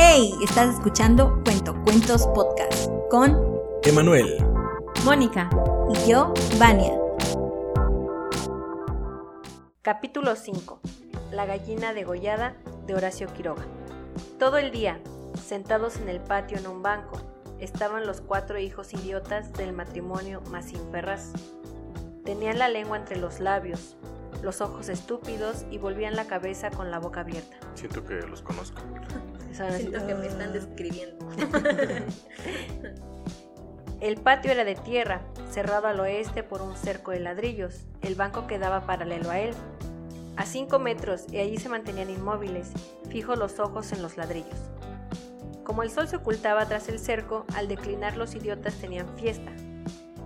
¡Hey! Estás escuchando Cuento Cuentos Podcast con Emanuel, Mónica y yo, Vania. Capítulo 5. La gallina degollada de Horacio Quiroga. Todo el día, sentados en el patio en un banco, estaban los cuatro hijos idiotas del matrimonio Masín Ferraz. Tenían la lengua entre los labios, los ojos estúpidos y volvían la cabeza con la boca abierta. siento que los conozco. Así, Siento que me están describiendo. El patio era de tierra, cerrado al oeste por un cerco de ladrillos. El banco quedaba paralelo a él. A cinco metros y allí se mantenían inmóviles, fijos los ojos en los ladrillos. Como el sol se ocultaba tras el cerco, al declinar los idiotas tenían fiesta.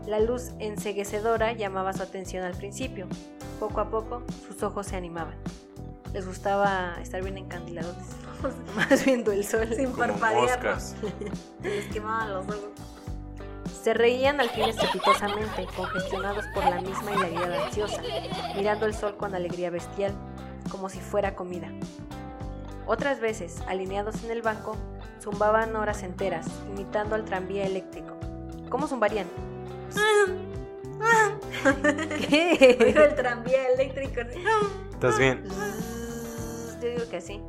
La luz enseguecedora llamaba su atención al principio. Poco a poco, sus ojos se animaban. Les gustaba estar bien encandilados, más viendo el sol. Sin Como parpadear. les quemaban los ojos. Se reían al fin estrepitosamente, congestionados por la misma hilaridad ansiosa, mirando el sol con alegría bestial, como si fuera comida. Otras veces, alineados en el banco, zumbaban horas enteras, imitando al tranvía eléctrico. ¿Cómo zumbarían? Oigo ¿Qué? el tranvía eléctrico. ¿Estás bien? Yo digo que sí.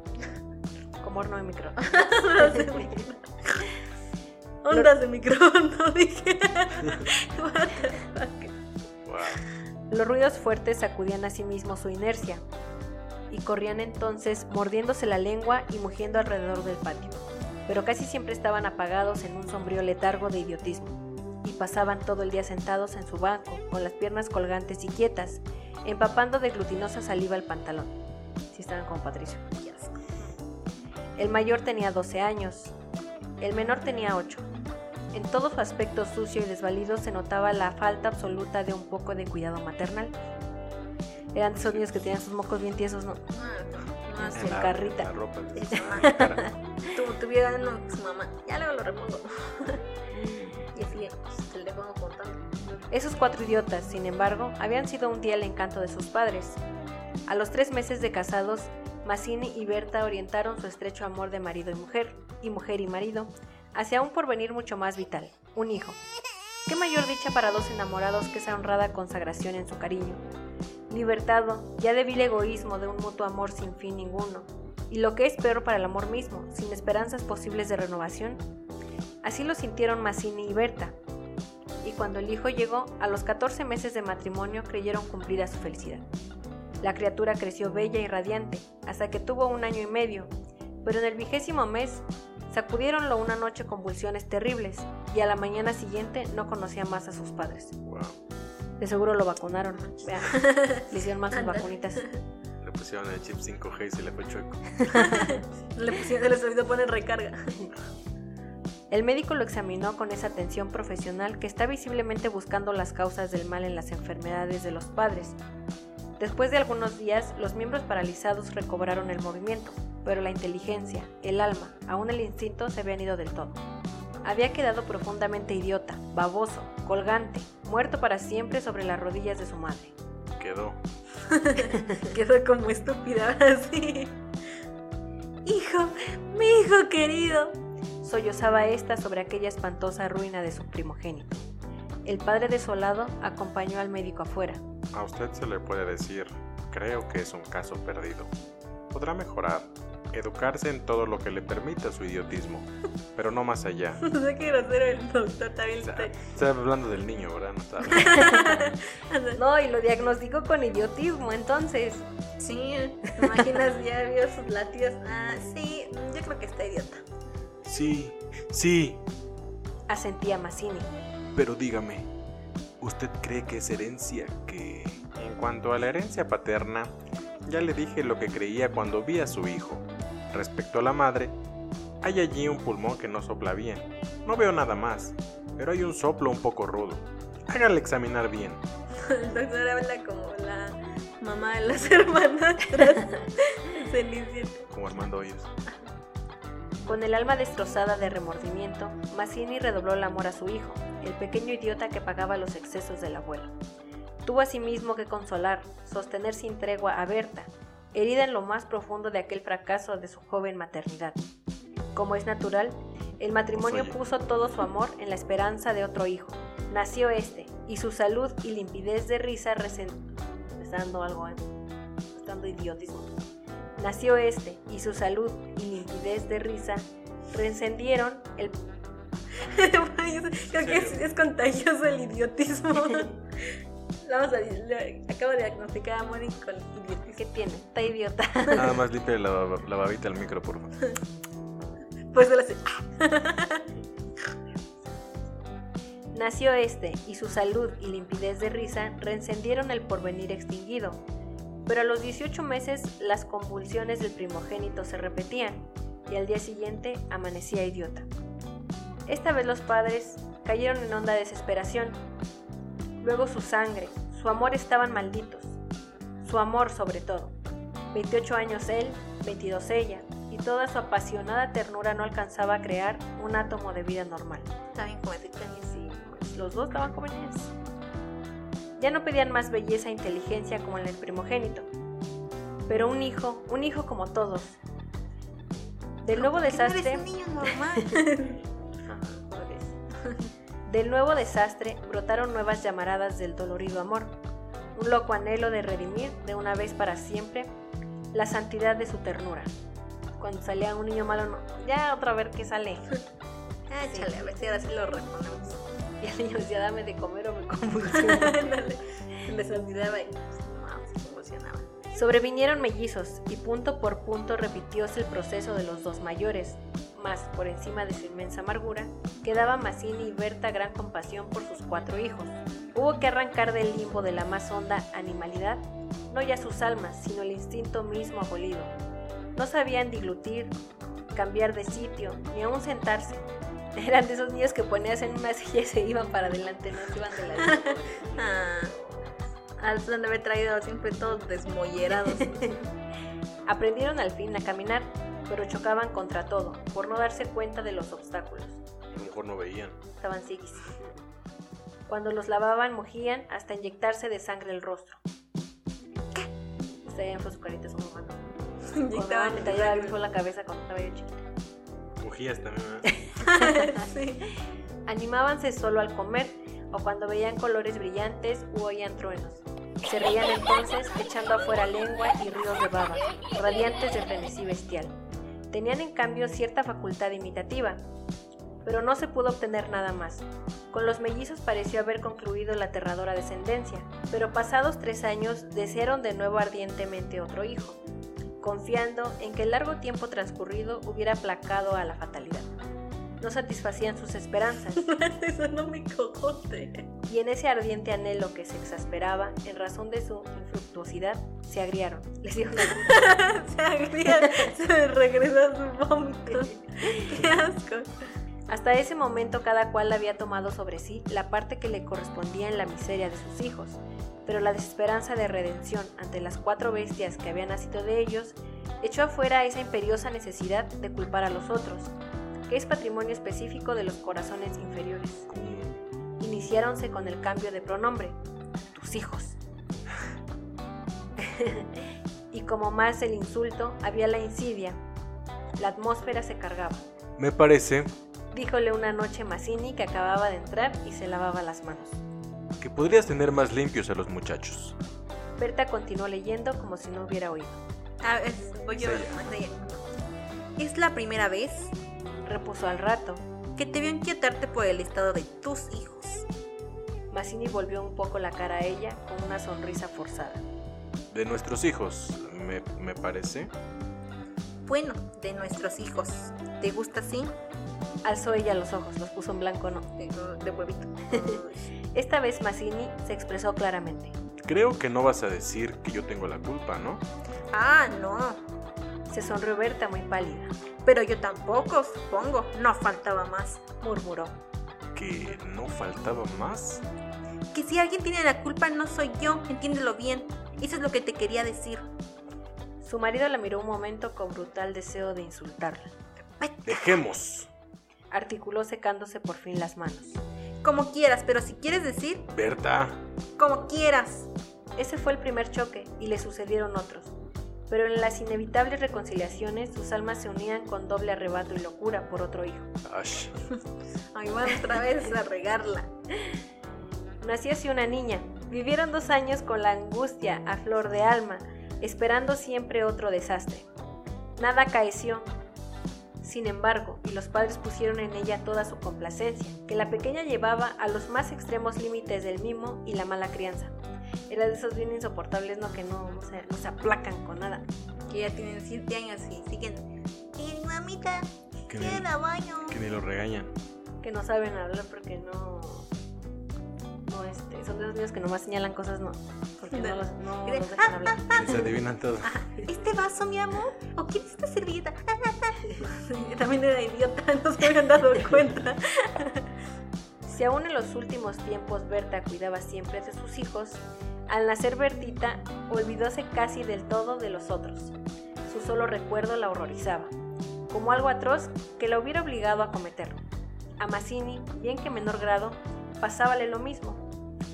Como horno de micro. Ondas de micro- Ondas de micrófono, dije. What the fuck. Wow. Los ruidos fuertes sacudían a sí mismos su inercia y corrían entonces mordiéndose la lengua y mugiendo alrededor del patio, pero casi siempre estaban apagados en un sombrío letargo de idiotismo y pasaban todo el día sentados en su banco con las piernas colgantes y quietas, empapando de glutinosa saliva el pantalón. Si estaban como Patricio. El mayor tenía 12 años, el menor tenía 8. En todo su aspecto sucio y desvalido se notaba la falta absoluta de un poco de cuidado maternal. Eran esos niños que tenían sus mocos bien tiesos, ¿no? Ah, carrita. La ropa. Tu- Tuviera uno su mamá. Ya luego lo repongo. y así pues, le pongo contando. Esos cuatro idiotas, sin embargo, habían sido un día el encanto de sus padres. A los tres meses de casados, Mazzini y Berta orientaron su estrecho amor de marido y mujer, y mujer y marido, hacia un porvenir mucho más vital, un hijo. ¿Qué mayor dicha para dos enamorados que esa honrada consagración en su cariño? Libertado, ya de vil egoísmo de un mutuo amor sin fin ninguno, y lo que es peor para el amor mismo, sin esperanzas posibles de renovación. Así lo sintieron Mazzini y Berta, y cuando el hijo llegó, a los 14 meses de matrimonio creyeron cumplida su felicidad. La criatura creció bella y radiante, hasta que tuvo un año y medio, pero en el vigésimo mes sacudiéronlo una noche convulsiones terribles, y a la mañana siguiente no conocía más a sus padres. Wow. De seguro lo vacunaron, vean, le hicieron más sus vacunitas. Le pusieron el chip 5G y se le fue chueco. Le pusieron, se les olvidó poner recarga. El médico lo examinó con esa atención profesional que está visiblemente buscando las causas del mal en las enfermedades de los padres. Después de algunos días, los miembros paralizados recobraron el movimiento, pero la inteligencia, el alma, aún el instinto se habían ido del todo. Había quedado profundamente idiota, baboso, colgante, muerto para siempre sobre las rodillas de su madre. Quedó. Quedó como estúpida ahora sí. Hijo, mi hijo querido. Sollozaba ésta sobre aquella espantosa ruina de su primogénito. El padre desolado acompañó al médico afuera. A usted se le puede decir, creo que es un caso perdido. Podrá mejorar, educarse en todo lo que le permita su idiotismo, pero no más allá. No sé qué grosero el doctor también O sea, está. está hablando del niño, ¿verdad? No y lo diagnosticó con idiotismo, entonces. Sí, ¿te imaginas ya vio sus latidos. Ah, sí, yo creo que está idiota. Sí, sí, Asentía Mazzini. pero dígame, ¿usted cree que es herencia que... En cuanto a la herencia paterna, ya le dije lo que creía cuando vi a su hijo. Respecto a la madre, hay allí un pulmón que no sopla bien. No veo nada más, pero hay un soplo un poco rudo. Hágale examinar bien. El doctor habla como la mamá de las. Cenicienta. Como Armando Hoyos. Con el alma destrozada de remordimiento, Mazzini redobló el amor a su hijo, el pequeño idiota que pagaba los excesos del abuelo. Tuvo asimismo que consolar, sostener sin tregua a Berta, herida en lo más profundo de aquel fracaso de su joven maternidad. Como es natural, el matrimonio puso todo su amor en la esperanza de otro hijo. Nació este, y su salud y limpidez de risa resen... Me está dando algo, ¿eh? Dando idiotismo. Nació este, y su salud y limpidez de risa reencendieron el... Creo que es, es contagioso el idiotismo. Vamos a le- acabo de diagnosticar a Moni con idiotismo. ¿Qué tiene? Está idiota. Nada más limpia la, la babita al micro, por favor. Pues se lo hace. Nació este, y su salud y limpidez de risa reencendieron el porvenir extinguido. Pero a los 18 meses las convulsiones del primogénito se repetían, y al día siguiente amanecía idiota. Esta vez los padres cayeron en honda desesperación. Luego su sangre, su amor estaban malditos. Su amor sobre todo. 28 años él, 22 ella, y toda su apasionada ternura no alcanzaba a crear un átomo de vida normal. Como de años. Sí, pues, los dos estaban jóvenes. Ya no pedían más belleza e inteligencia como en el primogénito, pero un hijo, un hijo como todos. Del nuevo desastre, Eres un niño normal. Del nuevo desastre brotaron nuevas llamaradas del dolorido amor, un loco anhelo de redimir de una vez para siempre la santidad de su ternura. Cuando salía un niño malo, no, ya otra vez que sale. Ah, échale, a ver si ahora sí lo reponemos. Y el niño decía, dame de comer o me convulsiono. Les olvidaba y no, se. Sobrevinieron mellizos y punto por punto repitióse el proceso de los dos mayores, mas por encima de su inmensa amargura quedaba Mazzini y Berta gran compasión por sus cuatro hijos. Hubo que arrancar del limbo de la más honda animalidad, no ya sus almas, sino el instinto mismo abolido. No sabían diglutir, cambiar de sitio, ni aún sentarse. Eran de esos niños que ponías en una silla y se iban para adelante, no se iban de la Ah, ah, se han de haber traído siempre todos desmollerados. Aprendieron al fin a caminar, pero chocaban contra todo, por no darse cuenta de los obstáculos. A lo mejor no veían. Estaban siguis. Cuando los lavaban, mojían hasta inyectarse de sangre el rostro. ¿Qué? Se por su carita su mamá. Inyectaban me tallaba la cabeza cuando estaba yo chiquita. Animábanse solo al comer o cuando veían colores brillantes u oían truenos. Se reían entonces echando afuera lengua y ríos de baba, radiantes de frenesí bestial. Tenían en cambio cierta facultad imitativa, pero no se pudo obtener nada más. Con los mellizos pareció haber concluido la aterradora descendencia, pero pasados tres años desearon de nuevo ardientemente otro hijo, confiando en que el largo tiempo transcurrido hubiera aplacado a la fatalidad. No satisfacían sus esperanzas, Eso no me cojote. y en ese ardiente anhelo que se exasperaba en razón de su infructuosidad, se agriaron. Les Se agria, se regresó su vómito. Qué asco. Hasta ese momento cada cual había tomado sobre sí la parte que le correspondía en la miseria de sus hijos, pero la desesperanza de redención ante las cuatro bestias que habían nacido de ellos echó afuera esa imperiosa necesidad de culpar a los otros, que es patrimonio específico de los corazones inferiores. Iniciáronse con el cambio de pronombre, tus hijos. y como más el insulto, había la insidia. La atmósfera se cargaba. Me parece Díjole una noche Mazzini que acababa de entrar y se lavaba las manos. que podrías tener más limpios a los muchachos. Berta continuó leyendo como si no hubiera oído. A ver, voy yo. Es la primera vez Repuso al rato. que te veo inquietarte por el estado de tus hijos. Mazzini volvió un poco la cara a ella con una sonrisa forzada. De nuestros hijos, me, me parece. Bueno, de nuestros hijos. ¿Te gusta así? Alzó ella los ojos, los puso en blanco no. De, de huevito. Esta vez Mazzini se expresó claramente. Creo que no vas a decir que yo tengo la culpa, ¿no? ah, no. Se sonrió Berta muy pálida. Pero yo tampoco, supongo. No faltaba más. Murmuró. Que no faltaba más. Que si alguien tiene la culpa no soy yo, entiéndelo bien. Eso es lo que te quería decir. Su marido la miró un momento con brutal deseo de insultarla. Dejemos. Articuló secándose por fin las manos. Como quieras, pero si quieres decir, Berta. como quieras. Ese fue el primer choque y le sucedieron otros. Pero en las inevitables reconciliaciones sus almas se unían con doble arrebato y locura por otro hijo. Ash. Ahí van otra vez a regarla. Nació así una niña. Vivieron dos años con la angustia a flor de alma, esperando siempre otro desastre. Nada acaeció. Sin embargo, y los padres pusieron en ella toda su complacencia, que la pequeña llevaba a los más extremos límites del mimo y la mala crianza. Era de esos bien insoportables, ¿no? Que no, no se, no se aplacan con nada. Que ya tienen 7 años y siguen. Y mamita, Que ir al baño. que ni lo regañan. Que no saben hablar porque no... No, este, son de esos niños que nomás señalan cosas, no. Porque no los, no los dejan hablar. Les adivinan todo. ¿Este vaso, mi amor? ¿O quieres esta servilleta? También era idiota, no se habían dado cuenta. Si aún en los últimos tiempos Berta cuidaba siempre de sus hijos, al nacer Bertita olvidóse casi del todo de los otros. Su solo recuerdo la horrorizaba, como algo atroz que la hubiera obligado a cometerlo. A Mazzini, bien que en menor grado, pasábale lo mismo.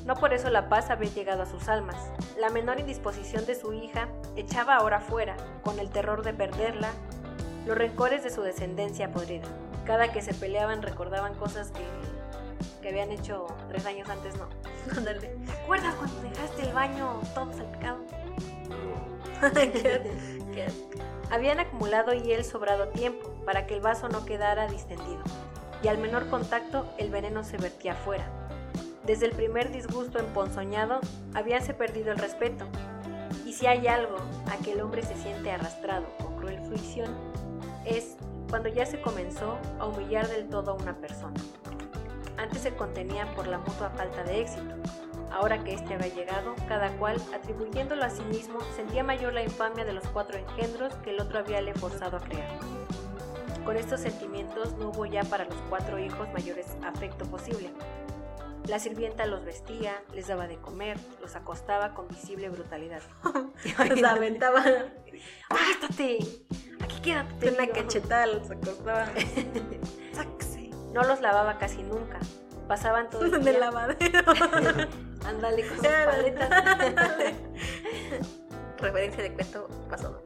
No por eso la paz había llegado a sus almas. La menor indisposición de su hija echaba ahora fuera, con el terror de perderla, los rencores de su descendencia podrida. Cada que se peleaban recordaban cosas que, que habían hecho tres años antes, no. Ándale. ¿Te acuerdas cuando dejaste el baño todo salpicado? ¿Qué- qué- Habían acumulado y él sobrado tiempo para que el vaso no quedara distendido, y al menor contacto el veneno se vertía afuera. Desde el primer disgusto emponzoñado habíanse perdido el respeto, y si hay algo a que el hombre se siente arrastrado con cruel fruición, es cuando ya se comenzó a humillar del todo a una persona. Antes se contenían por la mutua falta de éxito. Ahora que éste había llegado, cada cual, atribuyéndolo a sí mismo, sentía mayor la infamia de los cuatro engendros que el otro había le forzado a crear. Con estos sentimientos no hubo ya para los cuatro hijos mayores afecto posible. La sirvienta los vestía, les daba de comer, los acostaba con visible brutalidad. Los aventaba ¡Acuéstate! ¡Aquí quédate! una digo". cachetada, los acostaba. Sáquese. No los lavaba casi nunca. Pasaban todo el día. lavadero. Ándale con sus paletas. Referencia de cuento pasado.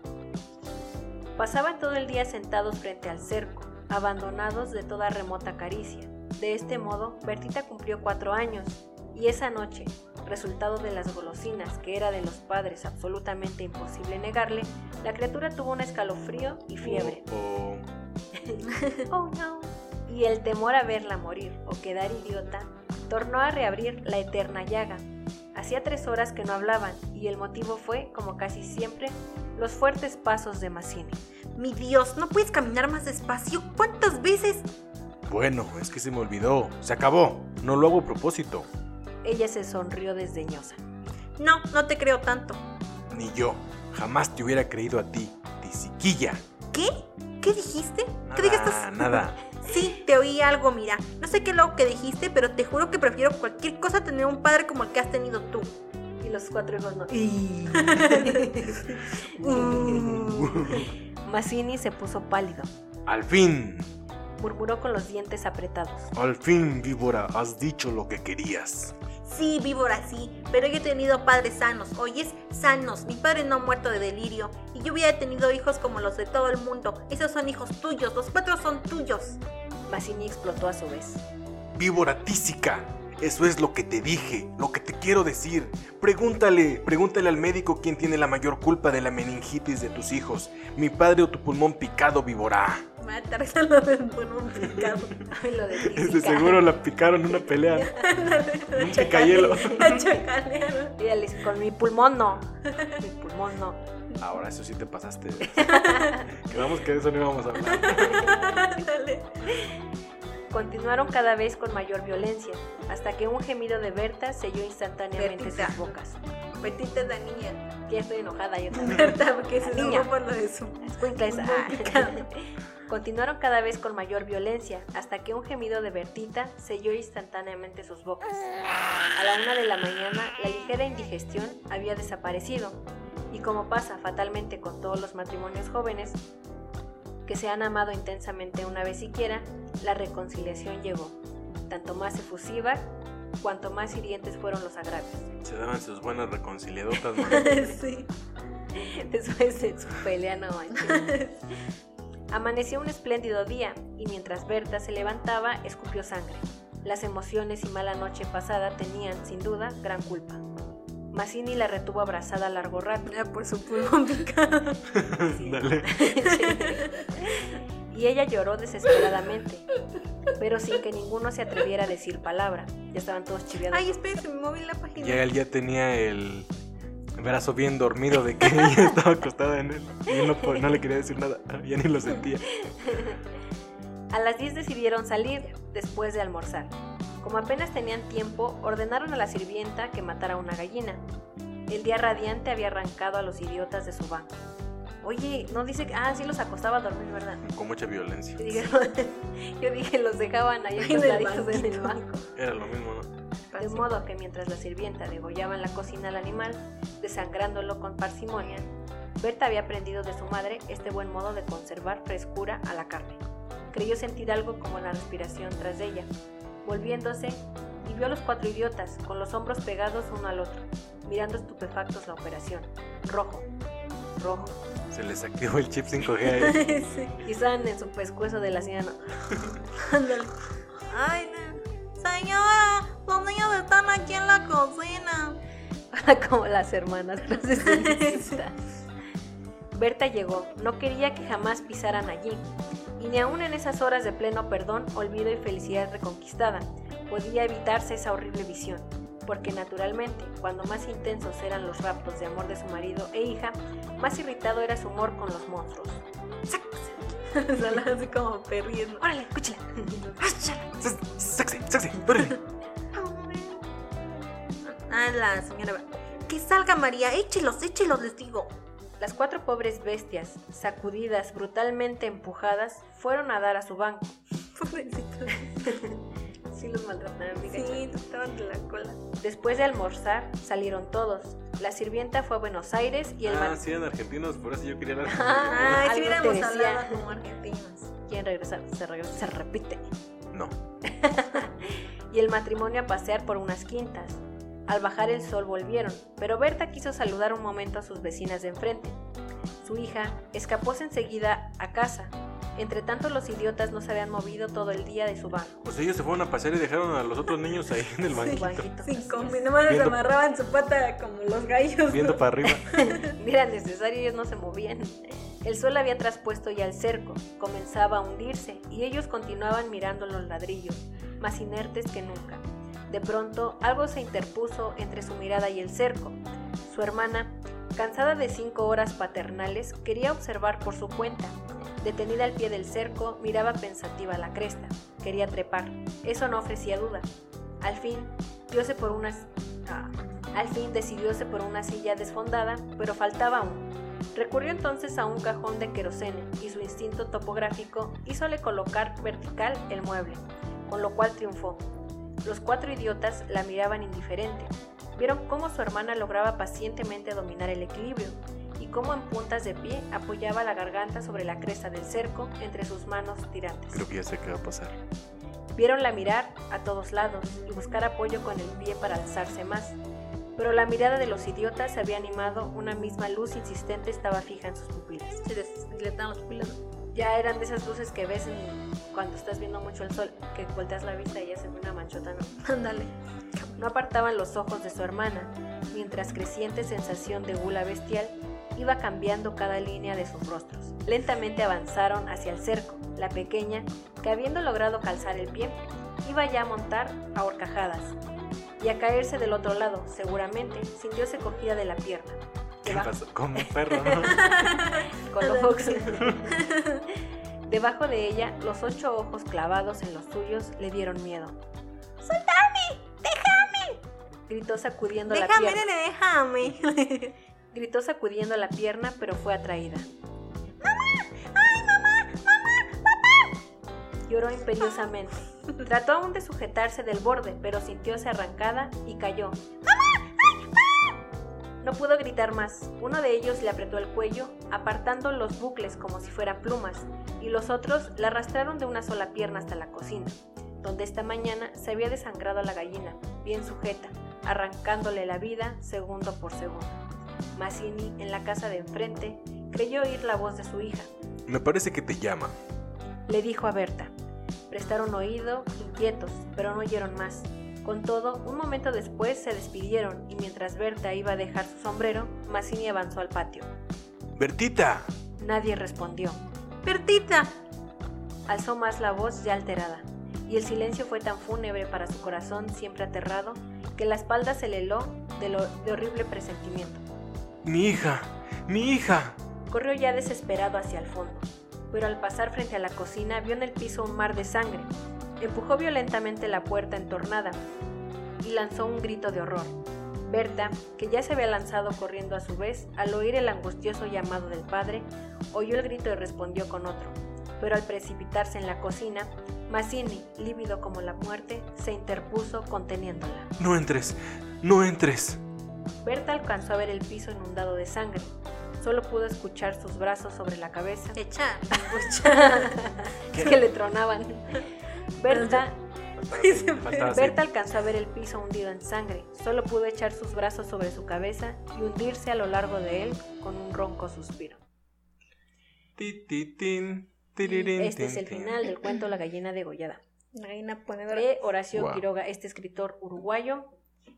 Pasaban todo el día sentados frente al cerco, abandonados de toda remota caricia. De este modo, Bertita cumplió cuatro años, y esa noche, resultado de las golosinas que era de los padres absolutamente imposible negarle, la criatura tuvo un escalofrío y fiebre. O- Oh no. Y el temor a verla morir o quedar idiota tornó a reabrir la eterna llaga. Hacía tres horas que no hablaban y el motivo fue, como casi siempre, los fuertes pasos de Mazzini. Mi Dios, ¿no puedes caminar más despacio? ¿Cuántas veces? Bueno, es que se me olvidó. Se acabó. No lo hago a propósito. Ella se sonrió desdeñosa. No, no te creo tanto. Ni yo. Jamás te hubiera creído a ti, tisiquilla. ¿Qué? ¿Qué dijiste? ¿Qué dijiste? Nada, nada. Sí, te oí algo, mira. No sé qué es lo que dijiste, pero te juro que prefiero cualquier cosa a tener un padre como el que has tenido tú. Y los cuatro hijos no. Mazzini se puso pálido. Al fin, Murmuró con los dientes apretados. al fin, víbora, has dicho lo que querías. Sí, víbora, sí, pero yo he tenido padres sanos, oyes, sanos. Mi padre no ha muerto de delirio. Y yo hubiera tenido hijos como los de todo el mundo. Esos son hijos tuyos, los cuatro son tuyos. Mazzini explotó a su vez. Víbora tísica. Eso es lo que te dije, lo que te quiero decir. Pregúntale, pregúntale al médico quién tiene la mayor culpa de la meningitis de tus hijos. Mi padre o tu pulmón picado, víbora. Me aterrizan lo del pulmón picado. Ay, lo de seguro la picaron en una pelea. Un picayelo. Chacalero. Y ella le dice, con mi pulmón no. Mi pulmón no. Ahora eso sí te pasaste. Quedamos que de eso no íbamos a hablar. Ándale. Continuaron cada vez con mayor violencia, hasta que un gemido de Berta selló instantáneamente Bertita. sus bocas. Betita es la niña. Ya estoy enojada yo también. Berta, porque se Niña. enojó por lo de su. Picado. Continuaron cada vez con mayor violencia, hasta que un gemido de Bertita selló instantáneamente sus bocas. A la una de la mañana, la ligera indigestión había desaparecido, y como pasa fatalmente con todos los matrimonios jóvenes, que se han amado intensamente una vez siquiera, la reconciliación llegó, tanto más efusiva cuanto más hirientes fueron los agravios. Se daban sus buenas reconciliadotas, sí. Después de su pelea, no manches. Amaneció un espléndido día y mientras Berta se levantaba, escupió sangre. Las emociones y mala noche pasada tenían, sin duda, gran culpa. Mazzini la retuvo abrazada largo rato. Era por su pulmón picado. Sí. Dale. y ella lloró desesperadamente, pero sin que ninguno se atreviera a decir palabra. Ya estaban todos chiviados. Ay, espérense, me moví la página. Ya él ya tenía el brazo bien dormido de que ella estaba acostada en él. Y él no, no le quería decir nada. Ya ni lo sentía. A las 10 decidieron salir después de almorzar. Como apenas tenían tiempo, ordenaron a la sirvienta que matara una gallina. El día radiante había arrancado a los idiotas de su banco. Oye, no dice que... Ah, sí los acostaba a dormir, ¿verdad? Con mucha violencia. Yo dije, yo dije, los dejaban ahí En el acostaditos en el banquito. banco. Era lo mismo, ¿no? De modo que mientras la sirvienta degollaba en la cocina al animal, desangrándolo con parsimonia, Berta había aprendido de su madre este buen modo de conservar frescura a la carne. Creyó sentir algo como la respiración tras de ella. Volviéndose, y vio a los cuatro idiotas, con los hombros pegados uno al otro, mirando estupefactos la operación. Rojo, rojo. Se les activó el chip 5G ahí. sí, Y estaban en su pescuezo de la señora. ¿no? ándale. Ay, no. Señora, los niños están aquí en la cocina. como las hermanas. Berta llegó, no quería que jamás pisaran allí, y ni aun en esas horas de pleno perdón, olvido y felicidad reconquistada, podía evitarse esa horrible visión, porque naturalmente, cuando más intensos eran los raptos de amor de su marido e hija, más irritado era su humor con los monstruos. Así como perriendo. ¡Órale, escúchala! Sexy, sexy, órale. Ah, la señora. Que salga María, échelos, échelos, les digo. Las cuatro pobres bestias, sacudidas, brutalmente empujadas, fueron a dar a su banco. Sí los maltrataron, mi Sí, estaban de la cola. Después de almorzar, salieron todos. La sirvienta fue a Buenos Aires y el Ah, mar... sí, eran argentinos, por eso yo quería hablar. Ah, si hubiéramos hablado como argentinos. ¿Quieren regresar? Se regresa, se repite. No. Y el matrimonio a pasear por unas quintas. Al bajar el sol volvieron, pero Berta quiso saludar un momento a sus vecinas de enfrente. Su hija escapóse enseguida a casa. Entre tanto, los idiotas no se habían movido todo el día de su banco. Pues ellos se fueron a pasear y dejaron a los otros niños ahí en el banquito. banquito. Sin comer, nomás Viendo- amarraban su pata como los gallos. Viendo ¿no? para arriba. Ni era necesario, ellos no se movían. El sol había traspuesto ya el cerco, comenzaba a hundirse y ellos continuaban mirando los ladrillos, más inertes que nunca. De pronto, algo se interpuso entre su mirada y el cerco. Su hermana, cansada de cinco horas paternales, quería observar por su cuenta. Detenida al pie del cerco, miraba pensativa la cresta. Quería trepar. Eso no ofrecía duda. Al fin, diose por unas... ah, al fin decidióse por una silla desfondada, pero faltaba aún. Recurrió entonces a un cajón de querosene y su instinto topográfico hízole colocar vertical el mueble, con lo cual triunfó. Los cuatro idiotas la miraban indiferente. Vieron cómo su hermana lograba pacientemente dominar el equilibrio y cómo en puntas de pie apoyaba la garganta sobre la cresta del cerco entre sus manos tirantes. Creo que ya sé qué va a pasar. Viéronla mirar a todos lados y buscar apoyo con el pie para alzarse más. Pero la mirada de los idiotas se había animado, una misma luz insistente estaba fija en sus pupilas. Se los pupilas. Ya eran de esas luces que ves cuando estás viendo mucho el sol, que volteas la vista y ya se ve una manchota, ¿no? Ándale. No apartaban los ojos de su hermana, mientras creciente sensación de gula bestial iba cambiando cada línea de sus rostros. Lentamente avanzaron hacia el cerco. La pequeña, que habiendo logrado calzar el pie, iba ya a montar a horcajadas y a caerse del otro lado, seguramente, sintióse cogida de la pierna. ¿Qué Debajo- pasó? Como un perro, ¿no? con los ojos. Debajo de ella, los ocho ojos clavados en los suyos le dieron miedo. ¡Soltame! ¡Déjame! Gritó sacudiendo la Déjame, pierna. nene, déjame. Gritó sacudiendo la pierna, pero fue atraída. Lloró imperiosamente. Trató aún de sujetarse del borde, pero sintióse arrancada y cayó. No pudo gritar más. Uno de ellos le apretó el cuello, apartando los bucles como si fueran plumas, y los otros la arrastraron de una sola pierna hasta la cocina, donde esta mañana se había desangrado a la gallina, bien sujeta, arrancándole la vida segundo por segundo. Mazzini, en la casa de enfrente, creyó oír la voz de su hija. Me parece que te llama. Le dijo a Berta. Prestaron oído, inquietos, pero no oyeron más. Con todo, un momento después se despidieron y mientras Berta iba a dejar su sombrero, Mazzini avanzó al patio. ¡Bertita! Nadie respondió. ¡Bertita! Alzó más la voz ya alterada, y el silencio fue tan fúnebre para su corazón siempre aterrado que la espalda se le heló de, lo, de horrible presentimiento. ¡Mi hija! ¡Mi hija! Corrió ya desesperado hacia el fondo, pero al pasar frente a la cocina vio en el piso un mar de sangre. Empujó violentamente la puerta entornada y lanzó un grito de horror. Berta, que ya se había lanzado corriendo a su vez, al oír el angustioso llamado del padre, oyó el grito y respondió con otro. Pero al precipitarse en la cocina, Mazzini, lívido como la muerte, se interpuso conteniéndola. No entres, no entres. Berta alcanzó a ver el piso inundado de sangre. Solo pudo escuchar sus brazos sobre la cabeza. Echa. Es que le tronaban. Berta. Berta alcanzó a ver el piso hundido en sangre. Solo pudo echar sus brazos sobre su cabeza y hundirse a lo largo de él con un ronco suspiro. Ti, ti, tin, Y tirirín, este tin, es el tin. final del cuento La gallina degollada. La gallina ponedora. De Horacio. Quiroga, este escritor uruguayo.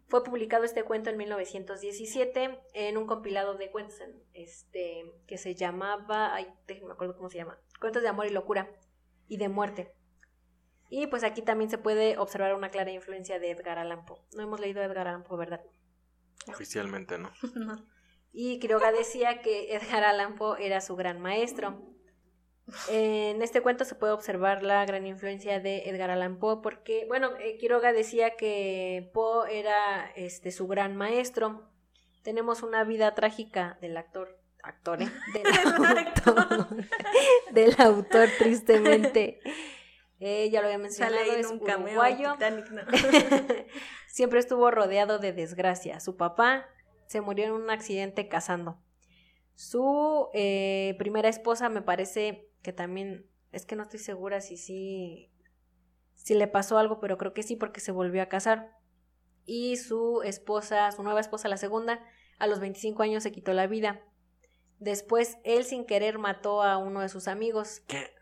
Fue publicado este cuento en 1917 en un compilado de cuentos en- este, que se llamaba, ay, déjenme acuerdo cómo se llama, Cuentos de amor y locura y de muerte. Y pues aquí también se puede observar una clara influencia de Edgar Allan Poe. No hemos leído a Edgar Allan Poe, ¿verdad? Oficialmente no. No. Y Quiroga decía que Edgar Allan Poe era su gran maestro. En este cuento se puede observar la gran influencia de Edgar Allan Poe porque, bueno, eh, Quiroga decía que Poe era este, su gran maestro. Tenemos una vida trágica del actor, actor, ¿eh? del, autor, del autor tristemente. Eh, ya lo había mencionado, Sale ahí es en un uruguayo. Titanic, ¿no? Siempre estuvo rodeado de desgracia. Su papá se murió en un accidente cazando. Su eh, primera esposa me parece que también, es que no estoy segura si sí, si le pasó algo, pero creo que sí porque se volvió a casar. Y su esposa, su nueva esposa, la segunda, a los 25 años se quitó la vida. Después, él sin querer mató a uno de sus amigos. ¿Qué?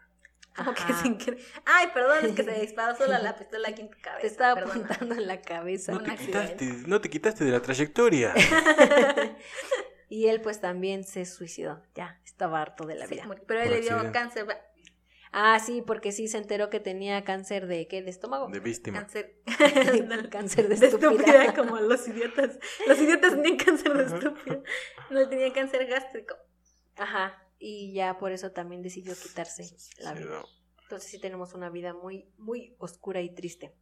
Como que Ajá. sin querer. Ay, perdón, es que se disparó sola la pistola aquí en tu cabeza. Te estaba perdona. apuntando en la cabeza. No un te accidente. quitaste, no te quitaste de la trayectoria. y él pues también se suicidó. Ya, estaba harto de la Sí, vida. murió, pero él Por le dio accidente. cáncer. Ah, sí, porque sí se enteró que tenía cáncer de qué, de estómago. De víctima. Cáncer. cáncer de de estúpida. estúpida, como los idiotas. Los idiotas tenían cáncer de estúpida. No tenían cáncer gástrico. Ajá. Y ya por eso también decidió quitarse la vida. Entonces sí tenemos una vida muy, muy oscura y triste.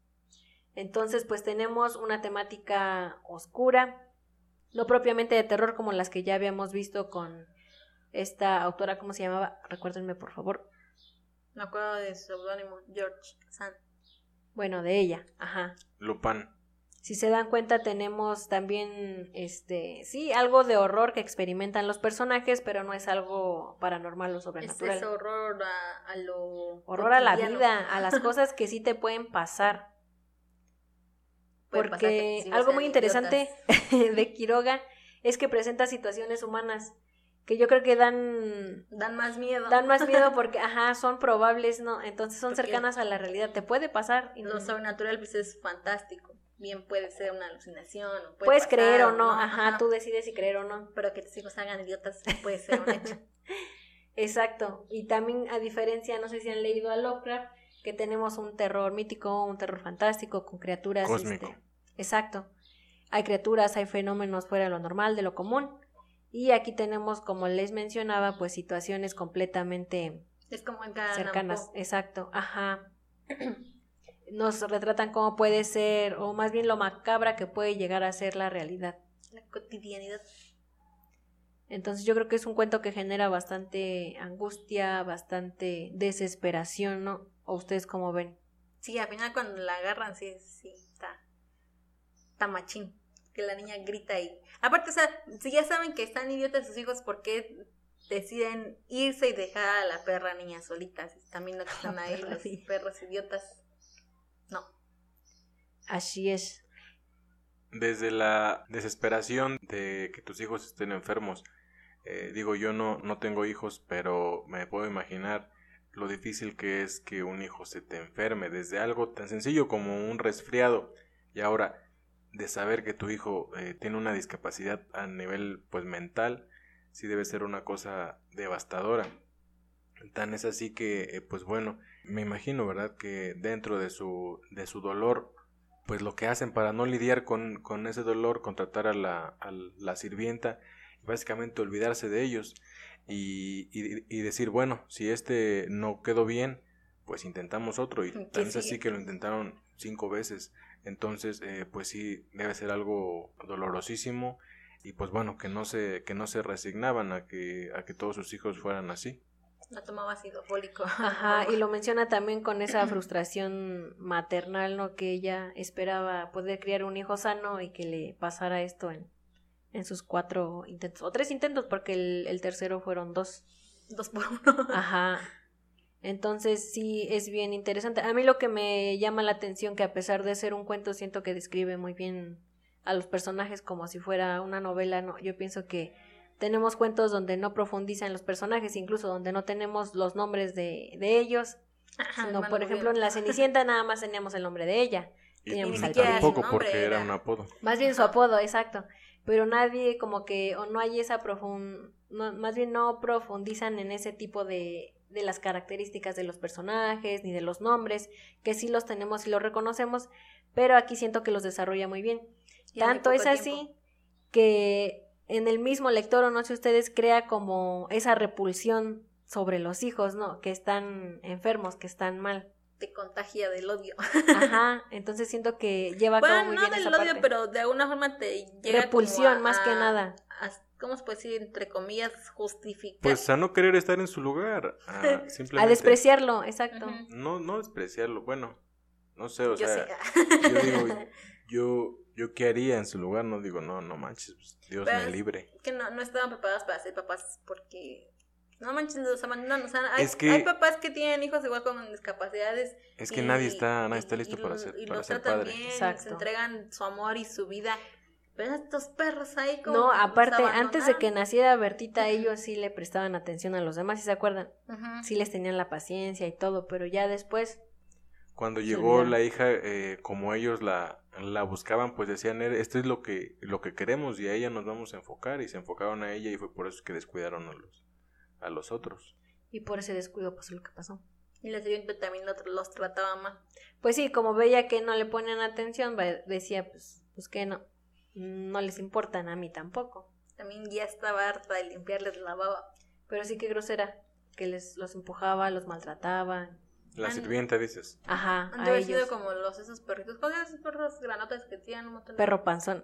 Entonces, pues tenemos una temática oscura, no propiamente de terror como las que ya habíamos visto con esta autora, ¿cómo se llamaba? Recuérdenme, por favor. Me acuerdo de su seudónimo, George Sand. Bueno, de ella, ajá. Lupin. Si se dan cuenta, tenemos también, este, sí, algo de horror que experimentan los personajes, pero no es algo paranormal o Es sobrenatural. ese horror a, a lo. horror a la vida, a las cosas que sí te pueden pasar. Puede Porque algo muy interesante de Quiroga es que presenta situaciones humanas que yo creo que dan Dan más miedo. dan más miedo porque ajá, son probables, ¿no? Entonces son Porque- cercanas a la realidad, te puede pasar y Lo sobrenatural pues es fantástico. Bien puede ser una alucinación. O puede puedes pasar, creer o no, ajá, tú decides si creer o no. Pero que tus hijos hagan idiotas puede ser un hecho. Exacto. Y también a diferencia, no sé si han leído a Lovecraft, que tenemos un terror mítico, un terror fantástico con criaturas. Cósmico. este, exacto. Hay criaturas, hay fenómenos fuera de lo normal, de lo común. Y aquí tenemos, como les mencionaba, pues situaciones completamente Es como en cada cercanas. Exacto, ajá. Nos retratan cómo puede ser, o más bien lo macabra que puede llegar a ser la realidad. La cotidianidad. Entonces yo creo que es un cuento que genera bastante angustia, bastante desesperación, ¿no? ¿O ustedes cómo ven? Sí, al final cuando la agarran, sí, sí, está, está machín. Que la niña grita y... Aparte, o sea, si ya saben que están idiotas sus hijos, ¿por qué deciden irse y dejar a la perra niña solita? También no que están ahí los perros idiotas. Así es. desde la desesperación de que tus hijos estén enfermos. Eh, digo, yo no, no tengo hijos, pero me puedo imaginar lo difícil que es que un hijo se te enferme desde algo tan sencillo como un resfriado y ahora de saber que tu hijo eh, tiene una discapacidad a nivel pues mental sí debe ser una cosa devastadora tan es así que eh, pues bueno me imagino verdad que dentro de su de su dolor pues lo que hacen para no lidiar con, con ese dolor contratar a la, a la sirvienta y básicamente olvidarse de ellos y, y, decir, bueno, si este no quedó bien, pues intentamos otro. Y tan es así que lo intentaron cinco veces. Entonces, eh, pues sí, debe ser algo dolorosísimo. Y pues bueno, que no se, que no se resignaban a que, a que todos sus hijos fueran así. La tomaba ácido fólico. Ajá, y lo menciona también con esa frustración maternal, ¿no? Que ella esperaba poder criar un hijo sano y que le pasara esto en, en sus cuatro intentos, o tres intentos, porque el, el tercero fueron dos. Dos por uno. Ajá. Entonces sí es bien interesante. A mí lo que me llama la atención, que a pesar de ser un cuento, siento que describe muy bien a los personajes como si fuera una novela. No, yo pienso que tenemos cuentos donde no profundizan los personajes, incluso donde no tenemos los nombres de, de ellos. Ajá, sino, por ejemplo, en La Cenicienta nada más teníamos el nombre de ella. Teníamos y tampoco porque era un apodo. Más bien su apodo, exacto pero nadie como que, o no hay esa profund, más bien no profundizan en ese tipo de, de las características de los personajes, ni de los nombres, que sí los tenemos y los reconocemos, pero aquí siento que los desarrolla muy bien. Tanto es así que en el mismo lector, o no sé ustedes, crea como esa repulsión sobre los hijos, ¿no? Que están enfermos, que están mal te contagia del odio. Ajá, entonces siento que lleva como muy no del odio, pero de alguna forma te llega repulsión más que nada. ¿Cómo se puede decir? Entre comillas, justificar. Pues a no querer estar en su lugar. A, simplemente... a despreciarlo, exacto. No, no despreciarlo. Bueno, no sé, o sea, yo digo, yo, yo qué haría en su lugar, no digo, no, no manches, pues, Dios me libre. Que no, no estaban preparados para ser papás porque no manches, o sea, no, o sea, hay, hay, papás que tienen hijos igual con discapacidades. Es que nadie está, nadie está listo para ser, y para los ser tratan padre. Bien, se entregan su amor y su vida. Pero estos perros ahí como. No, aparte, antes de que naciera Bertita, ellos sí le prestaban atención a los demás, ¿sí se acuerdan? Sí les tenían la paciencia y todo, pero ya después. Cuando llegó la hija, eh, como ellos la, la buscaban, pues decían, eh, esto es lo que, lo que queremos y a ella nos vamos a enfocar. Y se enfocaron a ella y fue por eso que descuidaron a los, a los otros. Y por ese descuido pasó lo que pasó. Y la siguiente también los trataba mal. Pues sí, como veía que no le ponían atención, decía, pues, pues que no, no les importan a mí tampoco. También ya estaba harta de limpiarles la baba. Pero sí que grosera, que les los empujaba, los maltrataba. La sirvienta, dices. Ajá. Han de sido como los esos perritos. ¿Cuáles son esos perros granotas que tienen un montón Perro panzón.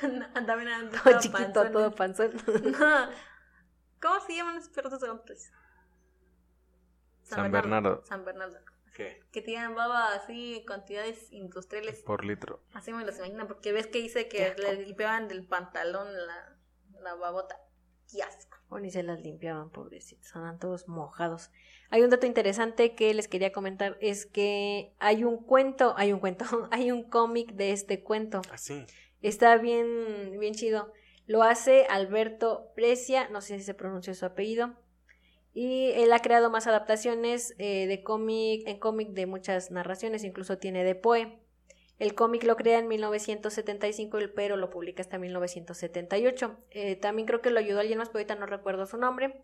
También todo chiquito, todo panzón. ¿Cómo se llaman esos perros de hombres? San, Bernardo. San Bernardo. ¿Qué? Que tienen baba así, cantidades industriales. Por litro. Así me los imagino, porque ves que dice que le limpiaban del pantalón la, la babota. ¡Qué asco! O ni se las limpiaban, pobrecitos, andan todos mojados. Hay un dato interesante que les quería comentar, es que hay un cuento, hay un cuento, hay un cómic de este cuento. ¿Ah, sí? Está bien, bien chido. Lo hace Alberto Precia, no sé si se pronuncia su apellido. Y él ha creado más adaptaciones eh, de cómic, en cómic de muchas narraciones, incluso tiene de Poe. El cómic lo crea en 1975, pero lo publica hasta 1978. Eh, también creo que lo ayudó alguien más, pero ahorita no recuerdo su nombre.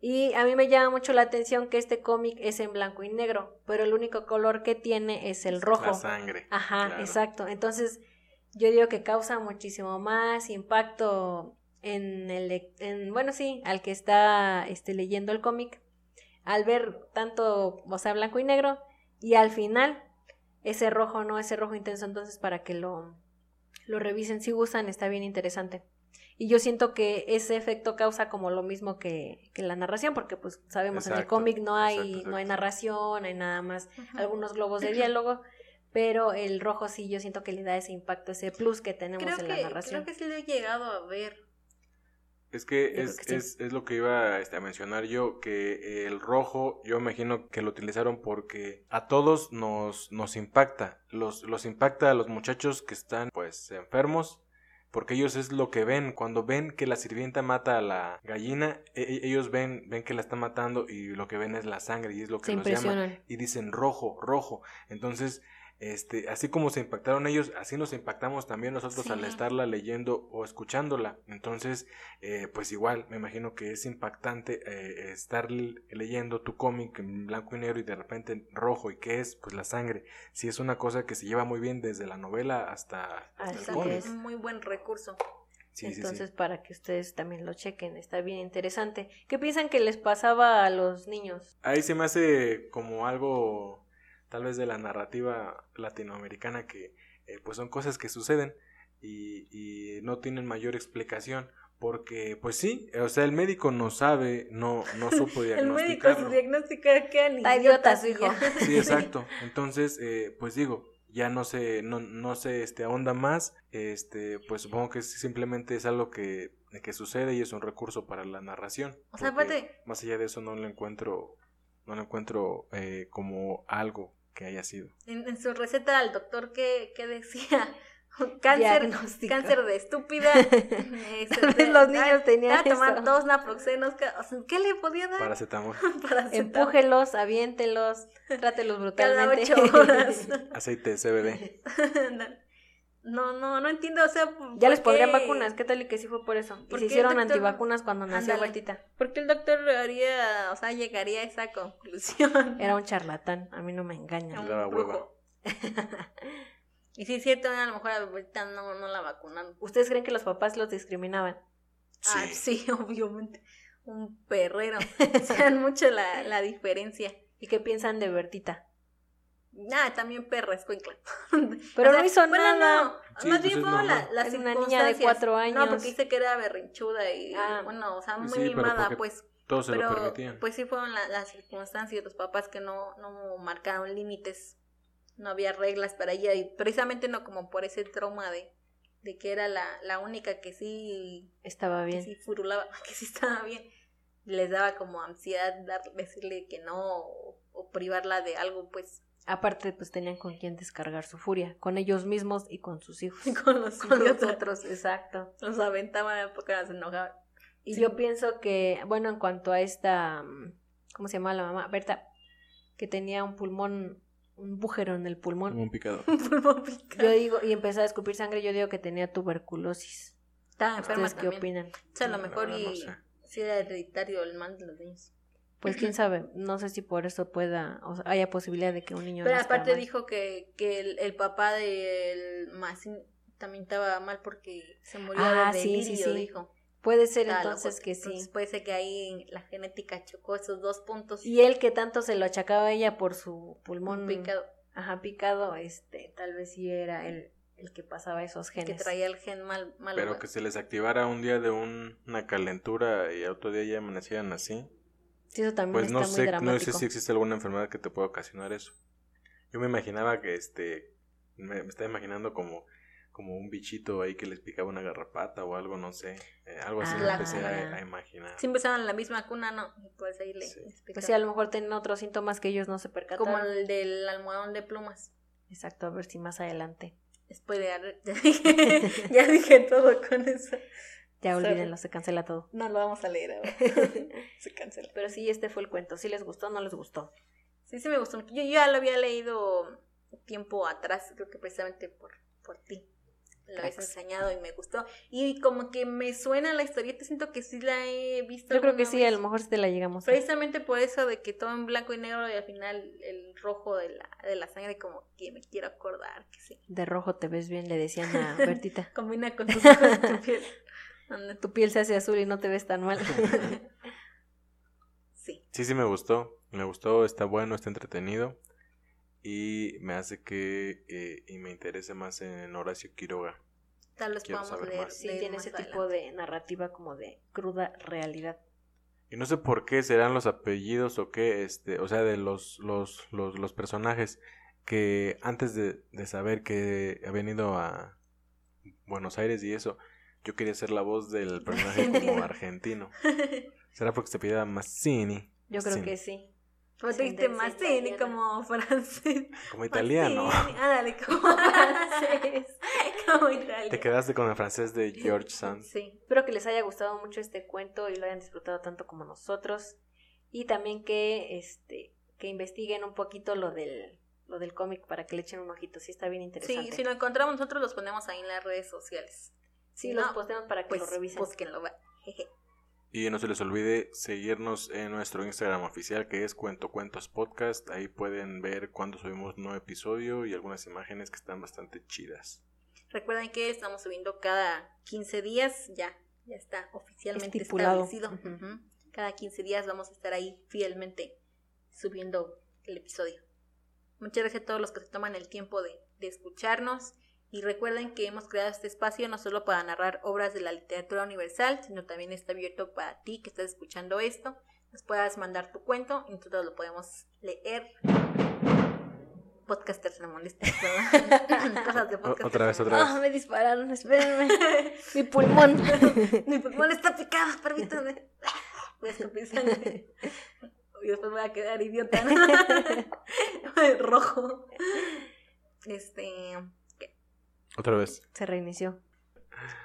Y a mí me llama mucho la atención que este cómic es en blanco y negro, pero el único color que tiene es el rojo. La sangre. Ajá, exacto. Entonces, yo digo que causa muchísimo más impacto en el en, bueno sí al que está este leyendo el cómic al ver tanto o sea blanco y negro y al final ese rojo no ese rojo intenso entonces para que lo lo revisen si gustan está bien interesante y yo siento que ese efecto causa como lo mismo que, que la narración porque pues sabemos en el cómic no hay no hay narración hay nada más algunos globos de diálogo pero el rojo sí yo siento que le da ese impacto, ese plus que tenemos en la narración. Creo que sí lo he llegado a ver. Es que es, creo que sí. es, es lo que iba este, a mencionar yo, que el rojo yo imagino que lo utilizaron porque a todos nos, nos impacta, los, los impacta a los muchachos que están pues enfermos, porque ellos es lo que ven, cuando ven que la sirvienta mata a la gallina, e- e- ellos ven, ven que la está matando y lo que ven es la sangre y es lo que Se los llama y dicen rojo, rojo. Entonces, este, así como se impactaron ellos, así nos impactamos también nosotros al estarla leyendo o escuchándola. Entonces, eh, pues igual, me imagino que es impactante eh, estar leyendo tu cómic en blanco y negro y de repente en rojo. ¿Y qué es? Pues la sangre. Sí, es una cosa que se lleva muy bien desde la novela hasta, el cómic. es. un muy buen recurso. Sí, sí, sí. Entonces, para que ustedes también lo chequen, está bien interesante. ¿Qué piensan que les pasaba a los niños? Ahí se me hace como algo tal vez de la narrativa latinoamericana que eh, pues son cosas que suceden y, y no tienen mayor explicación porque pues sí, o sea, el médico no sabe, no, no supo El médico diagnosticarlo. su diagnóstico quedan Está idiota su hijo. Sí, exacto. Entonces, eh, pues digo, ya no se, no, no se este, ahonda más, este, pues supongo que simplemente es algo que, que sucede y es un recurso para la narración. O sea, aparte- Más allá de eso no lo encuentro, no lo encuentro eh, como algo que haya sido. En, en su receta al doctor que, que decía cáncer, Diagnóstico. cáncer de estúpida. este, Tal vez los niños tenían ah, tomar eso. dos naproxenos. ca- o sea, ¿Qué le podía dar? Paracetamol, Para Empújelos, aviéntelos, trátelos cada brutalmente. ocho horas. aceite de CBD. No, no, no entiendo, o sea, ya ¿por les pondrían vacunas, ¿qué tal y que sí fue por eso? Y ¿Por se hicieron doctor- antivacunas cuando nació Ándale. Bertita. ¿Por qué el doctor haría, o sea, llegaría a esa conclusión? Era un charlatán, a mí no me Era engañan. Le daba un hueva. y sí es cierto, a lo mejor ahorita no, no la vacunaron. ¿Ustedes creen que los papás los discriminaban? Ah, Sí. sí, obviamente. Un perrero. Sean mucho la, la diferencia. ¿Y qué piensan de Bertita? Ah, también perra, escuincla. Pero no hizo nada. No, Sí, más pues bien es fueron la- las Es una niña de circunstancias. cuatro No, años. porque dice que era berrinchuda y, Ah. bueno, o sea, muy Sí, mimada, pues. Todos se lo Pero, permitían. pues sí fueron la- las circunstancias, los papás que no, no marcaron límites. No había reglas para ella y precisamente no como por ese trauma de, de que era la, la única que sí Estaba que bien. sí furulaba, que sí estaba bien. Les daba como ansiedad dar, decirle que no o, o privarla de algo, pues, Aparte, pues tenían con quién descargar su furia, con ellos mismos y con sus hijos. con los, Con los otros, exacto. Los aventaban porque se enojaban. Y Sí. yo pienso que, bueno, en cuanto a esta, mm, ¿cómo se llama la mamá? Berta, que tenía un pulmón, un bújero en el pulmón. un picado. Pulmón picado. Yo digo, y empezó a escupir sangre, yo digo que tenía tuberculosis. Estaba enferma ¿Ustedes qué también. opinan? O sea, a lo mejor y no sé. si era hereditario el mal de los niños. Pues quién sabe, no sé si por eso pueda, o sea, haya posibilidad de que un niño Pero nazca aparte mal. dijo que, que el, el papá del Massin también estaba mal porque se murió Ah, de sí, delirio, sí, sí. dijo. Puede ser Estaba entonces loco. que sí. Entonces puede ser que ahí la genética chocó esos dos puntos. Y él que tanto se lo achacaba a ella por su pulmón picado, ajá, picado, este, tal vez sí era el, el que pasaba esos que genes. traía el gen mal, mal Pero que se les activara un día de un- una calentura y otro día ya amanecieran así. Sí, eso también Pues está no muy sé, no sé si existe alguna enfermedad que te pueda ocasionar eso. Yo me imaginaba que este, me, me estaba imaginando como, como un bichito ahí que les picaba una garrapata o algo, no sé, eh, algo así me Ah. empecé a, a imaginar. Siempre estaban en la misma cuna, ¿no? Y pues ahí le, Sí. Pues sí, a lo mejor tienen otros síntomas que ellos no se percataron. Como el del almohadón de plumas. Exacto, a ver si más adelante. Después de... Ya dije, ya dije todo con eso. Ya olvídenlo, se cancela todo. No lo vamos a leer ahora. Se cancela. Pero sí, este fue el cuento. ¿Sí les gustó o no les gustó? Sí, sí me gustó. Yo ya lo había leído tiempo atrás, creo que precisamente por, por ti. Lo habías enseñado y me gustó. Y como que me suena la historieta, siento que sí la he visto. Yo creo que sí, a lo mejor sí te la llegamos a... Precisamente por eso de que todo en blanco y negro y al final el rojo de la, de la sangre como que me quiero acordar que sí. De rojo te ves bien, le decían a Bertita. Combina con tus ojos y tu piel. Anda, tu piel se hace azul y no te ves tan mal. Sí. Sí, sí me gustó, me gustó, está bueno, está entretenido y me hace que eh, y me interese más en Horacio Quiroga. Tal vez Quiero podamos saber leer. más. sí, leer tiene más ese adelante. tipo de narrativa como de cruda realidad. Y no sé por qué serán los apellidos o qué, este, o sea, de los, los, los, los personajes que antes de, de saber que ha venido a Buenos Aires y eso, Yo quería ser la voz del personaje como argentino. ¿Será porque se pidía Mazzini? Yo creo que sí. Como te dijiste italiana. como francés. Como italiano. Mazzini. Ándale, como francés. como italiano. Te quedaste con el francés de George Sand. Sí. Espero que les haya gustado mucho este cuento y lo hayan disfrutado tanto como nosotros. Y también que este que investiguen un poquito lo del lo del cómic para que le echen un ojito, sí está bien interesante. Sí, si lo encontramos nosotros los ponemos ahí en las redes sociales. Sí, si los no, posteamos para que Pues lo revisen. búsquenlo. va. Jeje. Y no se les olvide seguirnos en nuestro Instagram oficial que es Cuento Cuentos Podcast. Ahí pueden ver cuando subimos un nuevo episodio y algunas imágenes que están bastante chidas. Recuerden que estamos subiendo cada 15 días, ya, ya está oficialmente Estipulado. establecido. Ujú. Ujú. Cada 15 días vamos a estar ahí fielmente subiendo el episodio. Muchas gracias a todos los que se toman el tiempo de, de escucharnos. Y recuerden que hemos creado este espacio no solo para narrar obras de la literatura universal, sino también está abierto para ti que estás escuchando esto. Nos puedas mandar tu cuento y nosotros lo podemos leer. Podcasters no molestan. Cosas de podcasters. otra vez, otra molestan. Ah, me dispararon, espérenme. Mi pulmón. Mi pulmón está picado, permítanme. Voy a escupir sangre. Y después voy a quedar idiota. Rojo. Este. Otra vez. Se reinició.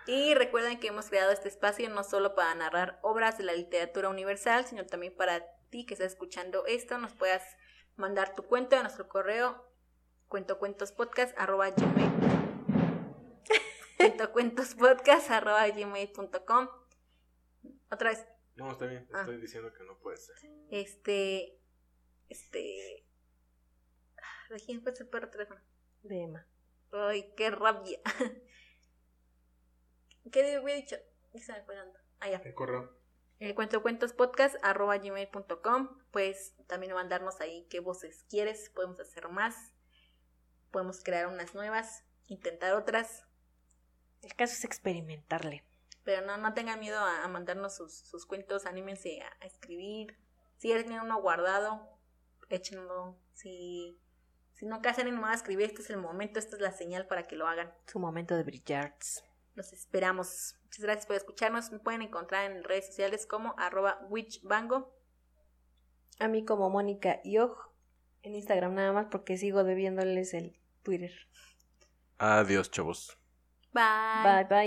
Y recuerden que hemos creado este espacio no solo para narrar obras de la literatura universal, sino también para ti que estás escuchando esto, nos puedas mandar tu cuento a nuestro correo cuentocuentospodcast.gmail cuentocuentospodcast.gmail.com Otra vez, No, está bien. Ah. Estoy diciendo que no puede ser. este... Este... ¿De quién fue ese perro teléfono? De Emma. Ay, qué rabia. ¿Qué había dicho? Se me fue dando. Ah, ya. El correo. El cuento cuentos podcast arroba gmail.com. Pues también mandarnos ahí qué voces quieres. Podemos hacer más. Podemos crear unas nuevas. Intentar otras. El caso es experimentarle. Pero no, no tengan miedo a, a mandarnos sus, sus cuentos. Anímense a, a escribir. Si ya tienen uno guardado, échenlo. Si, si no se animado a escribir, este es el momento. Esta es la señal para que lo hagan. Su momento de brillar. Los esperamos. Muchas gracias por escucharnos. Me pueden encontrar en redes sociales como arroba witchbango. A mí como Mónica Yoj. En Instagram nada más porque sigo debiéndoles el Twitter. Adiós, chavos. Bye. Bye bye.